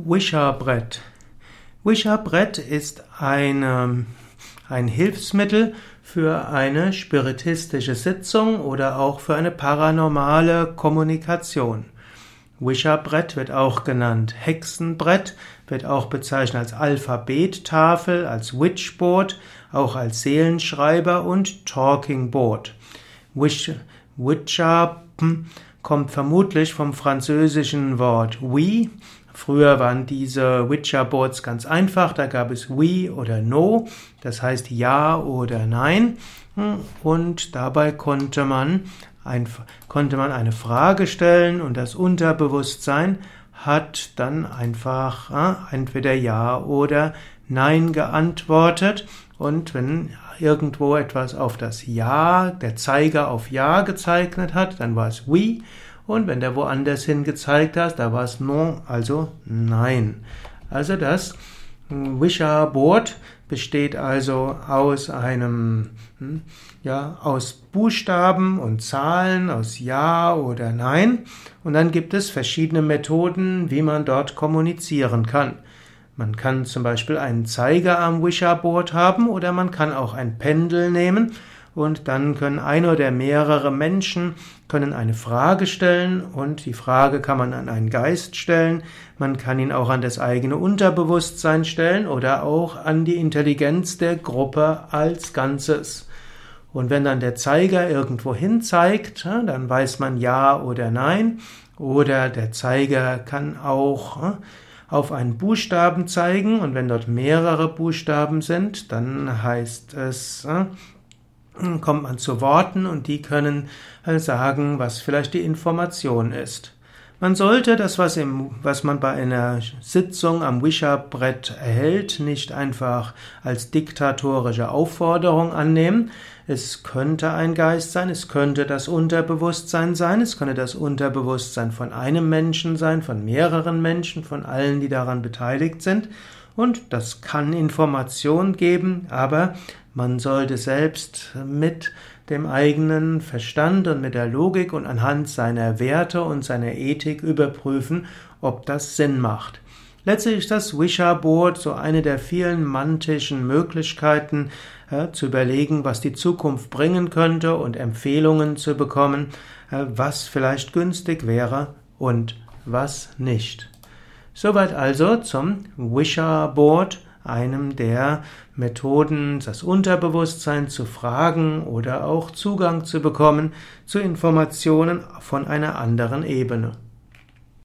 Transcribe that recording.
Wisha-Brett. Wisha-Brett ist eine, ein Hilfsmittel für eine spiritistische Sitzung oder auch für eine paranormale Kommunikation. Wisha-Brett wird auch genannt Hexenbrett, wird auch bezeichnet als Alphabettafel, als Witchboard, auch als Seelenschreiber und Talking Board. Wish, Witcher kommt vermutlich vom französischen Wort oui. Früher waren diese Witcher-Boards ganz einfach, da gab es oui oder no, das heißt ja oder nein. Und dabei konnte man, ein, konnte man eine Frage stellen und das Unterbewusstsein hat dann einfach äh, entweder ja oder nein geantwortet. Und wenn irgendwo etwas auf das Ja, der Zeiger auf Ja gezeichnet hat, dann war es Oui. Und wenn der woanders hin gezeigt hat, da war es Non, also Nein. Also das Wisha Board besteht also aus einem, hm, ja, aus Buchstaben und Zahlen, aus Ja oder Nein. Und dann gibt es verschiedene Methoden, wie man dort kommunizieren kann. Man kann zum Beispiel einen Zeiger am Wisher-Board haben oder man kann auch ein Pendel nehmen und dann können ein oder mehrere Menschen können eine Frage stellen und die Frage kann man an einen Geist stellen, man kann ihn auch an das eigene Unterbewusstsein stellen oder auch an die Intelligenz der Gruppe als Ganzes. Und wenn dann der Zeiger irgendwo hin zeigt, dann weiß man ja oder nein. Oder der Zeiger kann auch auf einen Buchstaben zeigen und wenn dort mehrere Buchstaben sind, dann heißt es, äh, kommt man zu Worten und die können äh, sagen, was vielleicht die Information ist. Man sollte das, was, im, was man bei einer Sitzung am Wischer-Brett erhält, nicht einfach als diktatorische Aufforderung annehmen. Es könnte ein Geist sein, es könnte das Unterbewusstsein sein, es könnte das Unterbewusstsein von einem Menschen sein, von mehreren Menschen, von allen, die daran beteiligt sind. Und das kann Information geben, aber man sollte selbst mit dem eigenen Verstand und mit der Logik und anhand seiner Werte und seiner Ethik überprüfen, ob das Sinn macht. Letztlich ist das Wisha-Board so eine der vielen mantischen Möglichkeiten, äh, zu überlegen, was die Zukunft bringen könnte und Empfehlungen zu bekommen, äh, was vielleicht günstig wäre und was nicht. Soweit also zum Wisha-Board einem der Methoden, das Unterbewusstsein zu fragen oder auch Zugang zu bekommen zu Informationen von einer anderen Ebene.